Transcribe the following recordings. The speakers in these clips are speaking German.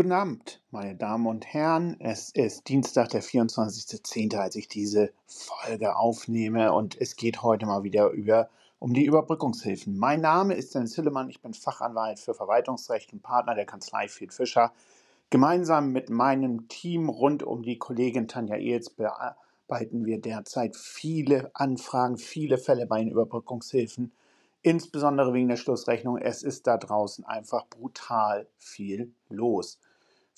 Guten Abend, meine Damen und Herren. Es ist Dienstag, der 24.10., als ich diese Folge aufnehme und es geht heute mal wieder über, um die Überbrückungshilfen. Mein Name ist Dennis Hillemann, ich bin Fachanwalt für Verwaltungsrecht und Partner der Kanzlei Field Fischer. Gemeinsam mit meinem Team rund um die Kollegin Tanja Ehls bearbeiten wir derzeit viele Anfragen, viele Fälle bei den Überbrückungshilfen insbesondere wegen der Schlussrechnung. Es ist da draußen einfach brutal viel los.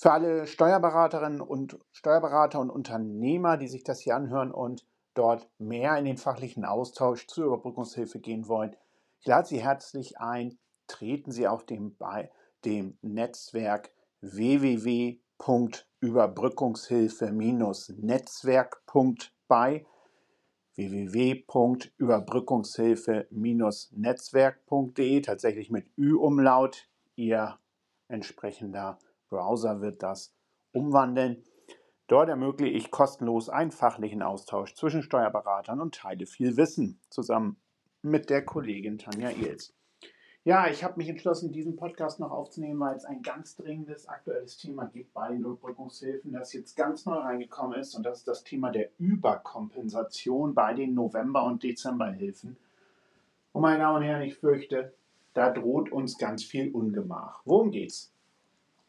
Für alle Steuerberaterinnen und Steuerberater und Unternehmer, die sich das hier anhören und dort mehr in den fachlichen Austausch zur Überbrückungshilfe gehen wollen, ich lade Sie herzlich ein, treten Sie auch dem, bei dem Netzwerk www.überbrückungshilfe-netzwerk.bei www.überbrückungshilfe-netzwerk.de tatsächlich mit Ü-Umlaut. Ihr entsprechender Browser wird das umwandeln. Dort ermögliche ich kostenlos einen fachlichen Austausch zwischen Steuerberatern und teile viel Wissen zusammen mit der Kollegin Tanja Ehls. Ja, ich habe mich entschlossen, diesen Podcast noch aufzunehmen, weil es ein ganz dringendes aktuelles Thema gibt bei den Überbrückungshilfen, das jetzt ganz neu reingekommen ist. Und das ist das Thema der Überkompensation bei den November- und Dezemberhilfen. Und meine Damen und Herren, ich fürchte, da droht uns ganz viel Ungemach. Worum geht's?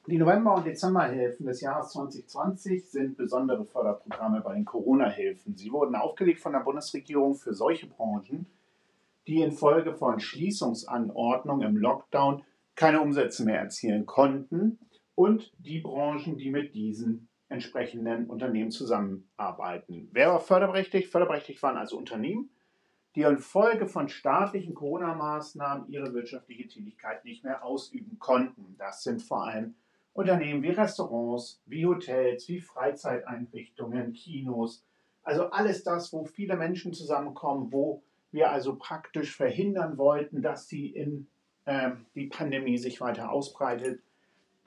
Die November- und Dezemberhilfen des Jahres 2020 sind besondere Förderprogramme bei den Corona-Hilfen. Sie wurden aufgelegt von der Bundesregierung für solche Branchen, die infolge von Schließungsanordnungen im Lockdown keine Umsätze mehr erzielen konnten und die Branchen, die mit diesen entsprechenden Unternehmen zusammenarbeiten. Wer war förderberechtigt? Förderberechtigt waren also Unternehmen, die infolge von staatlichen Corona-Maßnahmen ihre wirtschaftliche Tätigkeit nicht mehr ausüben konnten. Das sind vor allem Unternehmen wie Restaurants, wie Hotels, wie Freizeiteinrichtungen, Kinos. Also alles das, wo viele Menschen zusammenkommen, wo wir also praktisch verhindern wollten, dass sie in äh, die Pandemie sich weiter ausbreitet.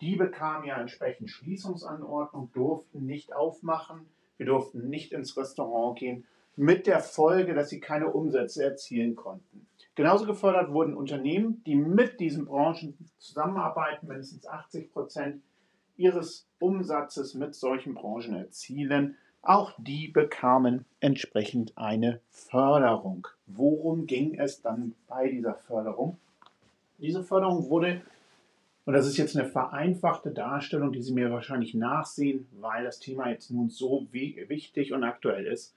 Die bekamen ja entsprechend Schließungsanordnung, durften nicht aufmachen, wir durften nicht ins Restaurant gehen, mit der Folge, dass sie keine Umsätze erzielen konnten. Genauso gefördert wurden Unternehmen, die mit diesen Branchen zusammenarbeiten, mindestens 80 Prozent ihres Umsatzes mit solchen Branchen erzielen. Auch die bekamen entsprechend eine Förderung. Worum ging es dann bei dieser Förderung? Diese Förderung wurde, und das ist jetzt eine vereinfachte Darstellung, die Sie mir wahrscheinlich nachsehen, weil das Thema jetzt nun so wichtig und aktuell ist.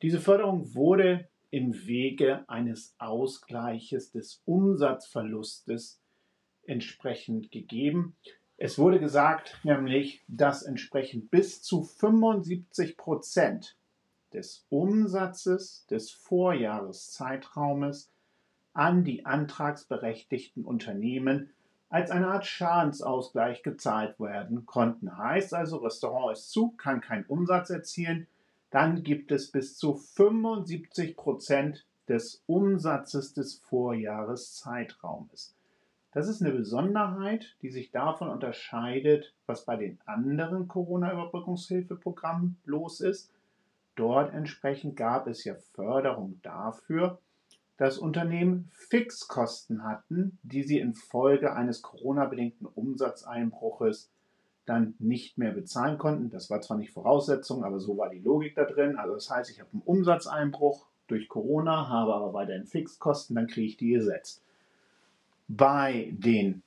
Diese Förderung wurde im Wege eines Ausgleiches des Umsatzverlustes entsprechend gegeben. Es wurde gesagt, nämlich, dass entsprechend bis zu 75 Prozent des Umsatzes des Vorjahreszeitraumes an die antragsberechtigten Unternehmen als eine Art Schadensausgleich gezahlt werden konnten. Heißt also, Restaurant ist zu, kann keinen Umsatz erzielen, dann gibt es bis zu 75 Prozent des Umsatzes des Vorjahreszeitraumes. Das ist eine Besonderheit, die sich davon unterscheidet, was bei den anderen Corona-Überbrückungshilfeprogrammen los ist. Dort entsprechend gab es ja Förderung dafür, dass Unternehmen Fixkosten hatten, die sie infolge eines Corona-bedingten Umsatzeinbruches dann nicht mehr bezahlen konnten. Das war zwar nicht Voraussetzung, aber so war die Logik da drin. Also das heißt, ich habe einen Umsatzeinbruch durch Corona, habe aber weiterhin Fixkosten, dann kriege ich die gesetzt. Bei den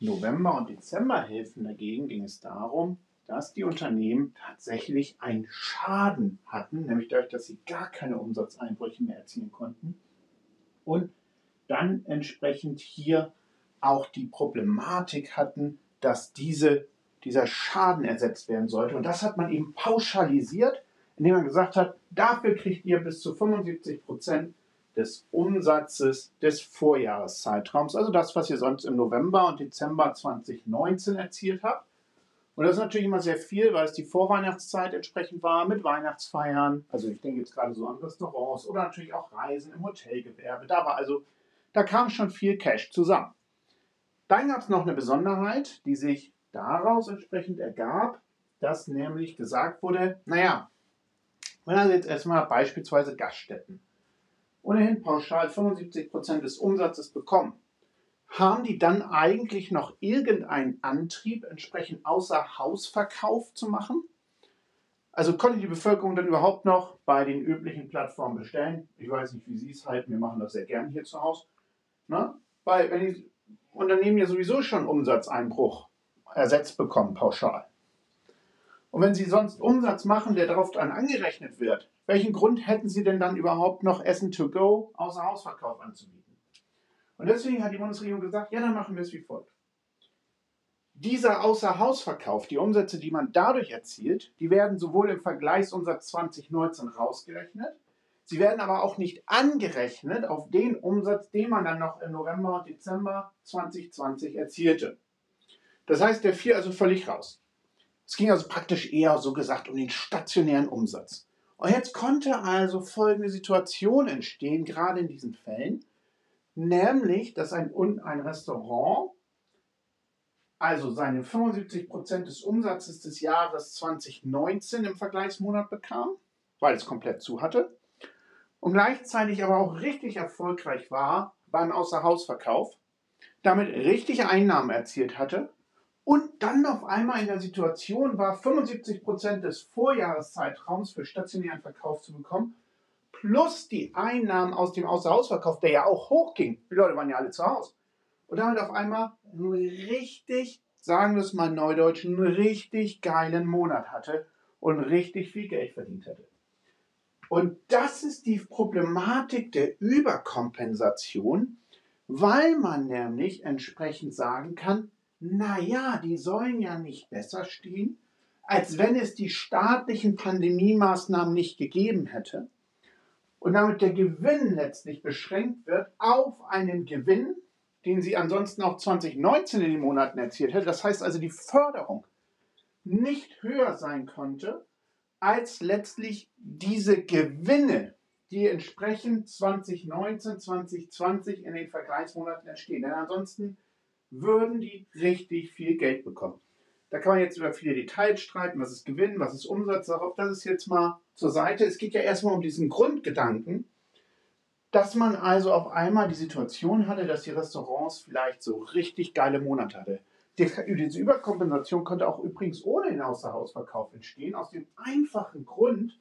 November- und Dezemberhilfen dagegen ging es darum, dass die Unternehmen tatsächlich einen Schaden hatten, nämlich dadurch, dass sie gar keine Umsatzeinbrüche mehr erzielen konnten und dann entsprechend hier auch die Problematik hatten, dass diese dieser Schaden ersetzt werden sollte. Und das hat man eben pauschalisiert, indem man gesagt hat, dafür kriegt ihr bis zu 75 Prozent des Umsatzes des Vorjahreszeitraums, also das, was ihr sonst im November und Dezember 2019 erzielt habt. Und das ist natürlich immer sehr viel, weil es die Vorweihnachtszeit entsprechend war mit Weihnachtsfeiern. Also ich denke jetzt gerade so an Restaurants oder natürlich auch Reisen im Hotelgewerbe. Da war also, da kam schon viel Cash zusammen. Dann gab es noch eine Besonderheit, die sich daraus entsprechend ergab, dass nämlich gesagt wurde, naja, wenn also jetzt erstmal beispielsweise Gaststätten ohnehin pauschal 75% des Umsatzes bekommen, haben die dann eigentlich noch irgendeinen Antrieb, entsprechend außer Hausverkauf zu machen? Also konnte die Bevölkerung dann überhaupt noch bei den üblichen Plattformen bestellen? Ich weiß nicht, wie Sie es halten, wir machen das sehr gern hier zu Hause. Ne? Weil wenn die Unternehmen ja sowieso schon Umsatzeinbruch ersetzt bekommen, pauschal. Und wenn Sie sonst Umsatz machen, der darauf dann angerechnet wird, welchen Grund hätten Sie denn dann überhaupt noch Essen to go außer Hausverkauf anzubieten? Und deswegen hat die Bundesregierung gesagt, ja, dann machen wir es wie folgt. Dieser Außerhausverkauf, die Umsätze, die man dadurch erzielt, die werden sowohl im Vergleichsumsatz 2019 rausgerechnet, sie werden aber auch nicht angerechnet auf den Umsatz, den man dann noch im November und Dezember 2020 erzielte. Das heißt, der fiel also völlig raus. Es ging also praktisch eher, so gesagt, um den stationären Umsatz. Und jetzt konnte also folgende Situation entstehen, gerade in diesen Fällen, nämlich, dass ein, ein Restaurant also seine 75% des Umsatzes des Jahres 2019 im Vergleichsmonat bekam, weil es komplett zu hatte, und gleichzeitig aber auch richtig erfolgreich war beim Außerhausverkauf, damit richtige Einnahmen erzielt hatte und dann auf einmal in der Situation war, 75% des Vorjahreszeitraums für stationären Verkauf zu bekommen, plus die Einnahmen aus dem Außerhausverkauf, der ja auch hochging. Die Leute waren ja alle zu Hause. Und damit auf einmal einen richtig, sagen wir es mal neudeutsch, einen richtig geilen Monat hatte und richtig viel Geld verdient hätte. Und das ist die Problematik der Überkompensation, weil man nämlich entsprechend sagen kann, naja, die sollen ja nicht besser stehen, als wenn es die staatlichen Pandemiemaßnahmen nicht gegeben hätte und damit der Gewinn letztlich beschränkt wird auf einen Gewinn, den sie ansonsten auch 2019 in den Monaten erzielt hätte. Das heißt also, die Förderung nicht höher sein konnte als letztlich diese Gewinne, die entsprechend 2019, 2020 in den Vergleichsmonaten entstehen. Denn ansonsten würden die richtig viel Geld bekommen. Da kann man jetzt über viele Details streiten, was ist Gewinn, was ist Umsatz, darauf, das ist jetzt mal zur Seite. Es geht ja erstmal um diesen Grundgedanken, dass man also auf einmal die Situation hatte, dass die Restaurants vielleicht so richtig geile Monate hatte. Diese Überkompensation konnte auch übrigens ohne den Außerhausverkauf entstehen, aus dem einfachen Grund,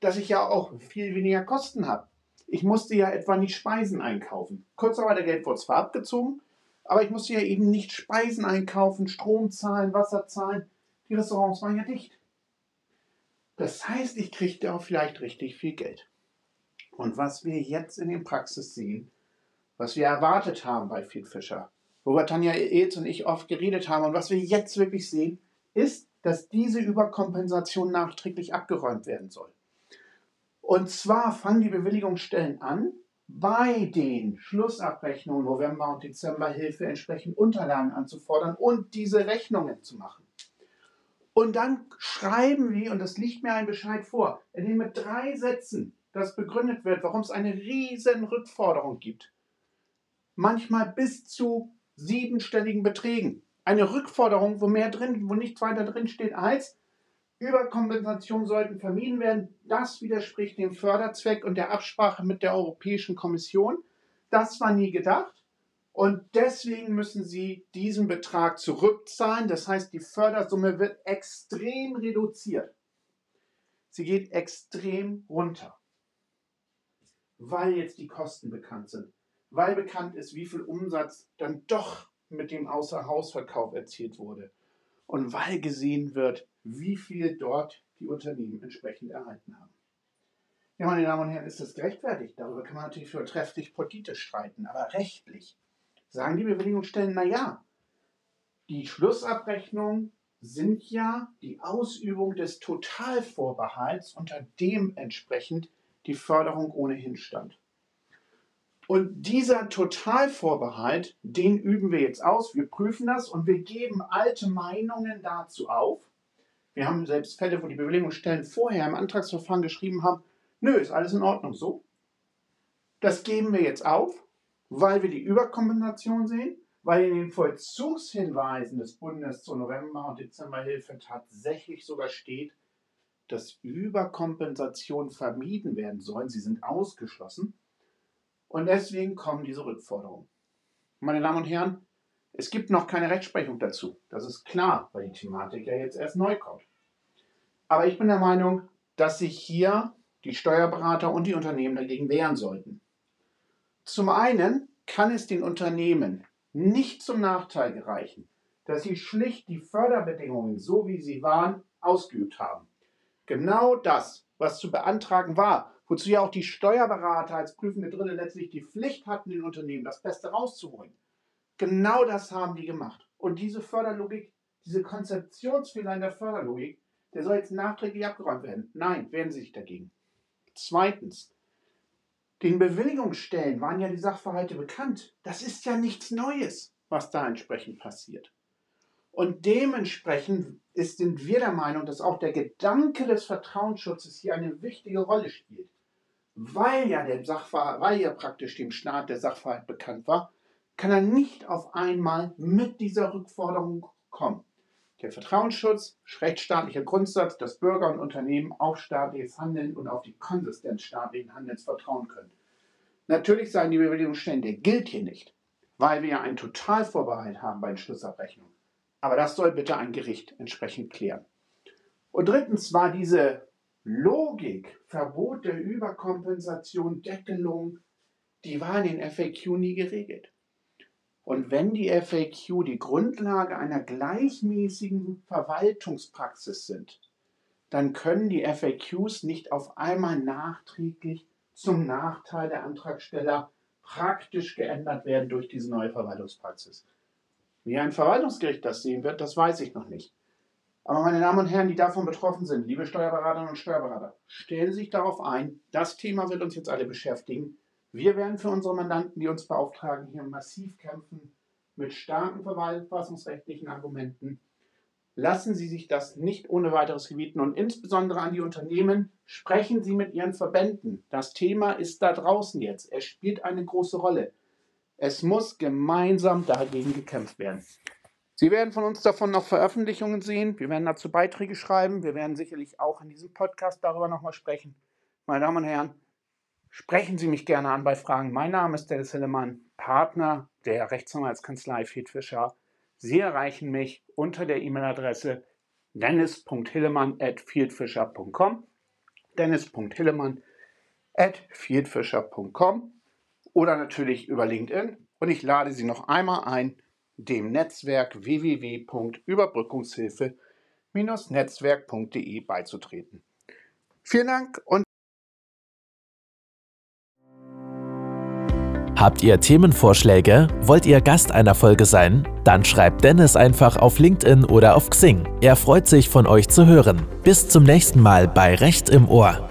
dass ich ja auch viel weniger Kosten habe. Ich musste ja etwa nicht Speisen einkaufen. Kurzarbeitergeld wurde zwar abgezogen, aber ich musste ja eben nicht Speisen einkaufen, Strom zahlen, Wasser zahlen. Die Restaurants waren ja dicht. Das heißt, ich kriegte auch vielleicht richtig viel Geld. Und was wir jetzt in der Praxis sehen, was wir erwartet haben bei Feed Fischer, worüber Tanja Eetz und ich oft geredet haben und was wir jetzt wirklich sehen, ist, dass diese Überkompensation nachträglich abgeräumt werden soll. Und zwar fangen die Bewilligungsstellen an, bei den Schlussabrechnungen November und Dezember Hilfe entsprechend Unterlagen anzufordern und diese Rechnungen zu machen. Und dann schreiben wir, und das liegt mir ein Bescheid vor, in dem mit drei Sätzen das begründet wird, warum es eine riesen Rückforderung gibt. Manchmal bis zu siebenstelligen Beträgen. Eine Rückforderung, wo mehr drin, wo nichts weiter drin steht als Überkompensationen sollten vermieden werden. Das widerspricht dem Förderzweck und der Absprache mit der Europäischen Kommission. Das war nie gedacht. Und deswegen müssen Sie diesen Betrag zurückzahlen. Das heißt, die Fördersumme wird extrem reduziert. Sie geht extrem runter, weil jetzt die Kosten bekannt sind, weil bekannt ist, wie viel Umsatz dann doch mit dem Außerhausverkauf erzielt wurde und weil gesehen wird, wie viel dort die Unternehmen entsprechend erhalten haben. Ja, meine Damen und Herren, ist das gerechtfertigt? Darüber kann man natürlich vortrefflich politisch streiten, aber rechtlich sagen die Bewilligungsstellen, naja, die Schlussabrechnungen sind ja die Ausübung des Totalvorbehalts, unter dem entsprechend die Förderung ohnehin stand. Und dieser Totalvorbehalt, den üben wir jetzt aus. Wir prüfen das und wir geben alte Meinungen dazu auf. Wir haben selbst Fälle, wo die Bewilligungsstellen vorher im Antragsverfahren geschrieben haben, nö, ist alles in Ordnung so. Das geben wir jetzt auf, weil wir die Überkompensation sehen, weil in den Vollzugshinweisen des Bundes zur November- und Dezemberhilfe tatsächlich sogar steht, dass Überkompensationen vermieden werden sollen. Sie sind ausgeschlossen. Und deswegen kommen diese Rückforderungen. Meine Damen und Herren, es gibt noch keine Rechtsprechung dazu. Das ist klar, weil die Thematik ja jetzt erst neu kommt. Aber ich bin der Meinung, dass sich hier die Steuerberater und die Unternehmen dagegen wehren sollten. Zum einen kann es den Unternehmen nicht zum Nachteil gereichen, dass sie schlicht die Förderbedingungen, so wie sie waren, ausgeübt haben. Genau das, was zu beantragen war, wozu ja auch die Steuerberater als prüfende Dritte letztlich die Pflicht hatten, den Unternehmen das Beste rauszuholen. Genau das haben die gemacht. Und diese Förderlogik, diese Konzeptionsfehler in der Förderlogik, der soll jetzt nachträglich abgeräumt werden. Nein, wehren Sie sich dagegen. Zweitens, den Bewilligungsstellen waren ja die Sachverhalte bekannt. Das ist ja nichts Neues, was da entsprechend passiert. Und dementsprechend sind wir der Meinung, dass auch der Gedanke des Vertrauensschutzes hier eine wichtige Rolle spielt weil ja der Sachverhalt, weil ja praktisch dem Staat der Sachverhalt bekannt war, kann er nicht auf einmal mit dieser Rückforderung kommen. Der Vertrauensschutz, rechtsstaatlicher Grundsatz, dass Bürger und Unternehmen auf staatliches Handeln und auf die Konsistenz staatlichen Handelns vertrauen können. Natürlich sagen die Bewilligungsstellen, der gilt hier nicht, weil wir ja einen Totalvorbehalt haben bei den Schlussabrechnungen. Aber das soll bitte ein Gericht entsprechend klären. Und drittens war diese Logik, Verbot der Überkompensation, Deckelung, die war in den FAQ nie geregelt. Und wenn die FAQ die Grundlage einer gleichmäßigen Verwaltungspraxis sind, dann können die FAQs nicht auf einmal nachträglich zum Nachteil der Antragsteller praktisch geändert werden durch diese neue Verwaltungspraxis. Wie ein Verwaltungsgericht das sehen wird, das weiß ich noch nicht. Aber meine Damen und Herren, die davon betroffen sind, liebe Steuerberaterinnen und Steuerberater, stellen Sie sich darauf ein, das Thema wird uns jetzt alle beschäftigen. Wir werden für unsere Mandanten, die uns beauftragen, hier massiv kämpfen mit starken verfassungsrechtlichen Argumenten. Lassen Sie sich das nicht ohne weiteres gebieten und insbesondere an die Unternehmen, sprechen Sie mit Ihren Verbänden. Das Thema ist da draußen jetzt. Es spielt eine große Rolle. Es muss gemeinsam dagegen gekämpft werden. Sie werden von uns davon noch Veröffentlichungen sehen. Wir werden dazu Beiträge schreiben. Wir werden sicherlich auch in diesem Podcast darüber nochmal sprechen. Meine Damen und Herren, sprechen Sie mich gerne an bei Fragen. Mein Name ist Dennis Hillemann, Partner der Rechtsanwaltskanzlei Fied Fischer. Sie erreichen mich unter der E-Mail-Adresse dennis.hillemann.fieldfischer.com dennis.hillemann.fieldfischer.com oder natürlich über LinkedIn. Und ich lade Sie noch einmal ein, dem Netzwerk www.überbrückungshilfe-netzwerk.de beizutreten. Vielen Dank und Habt ihr Themenvorschläge? Wollt ihr Gast einer Folge sein? Dann schreibt Dennis einfach auf LinkedIn oder auf Xing. Er freut sich, von euch zu hören. Bis zum nächsten Mal bei Recht im Ohr.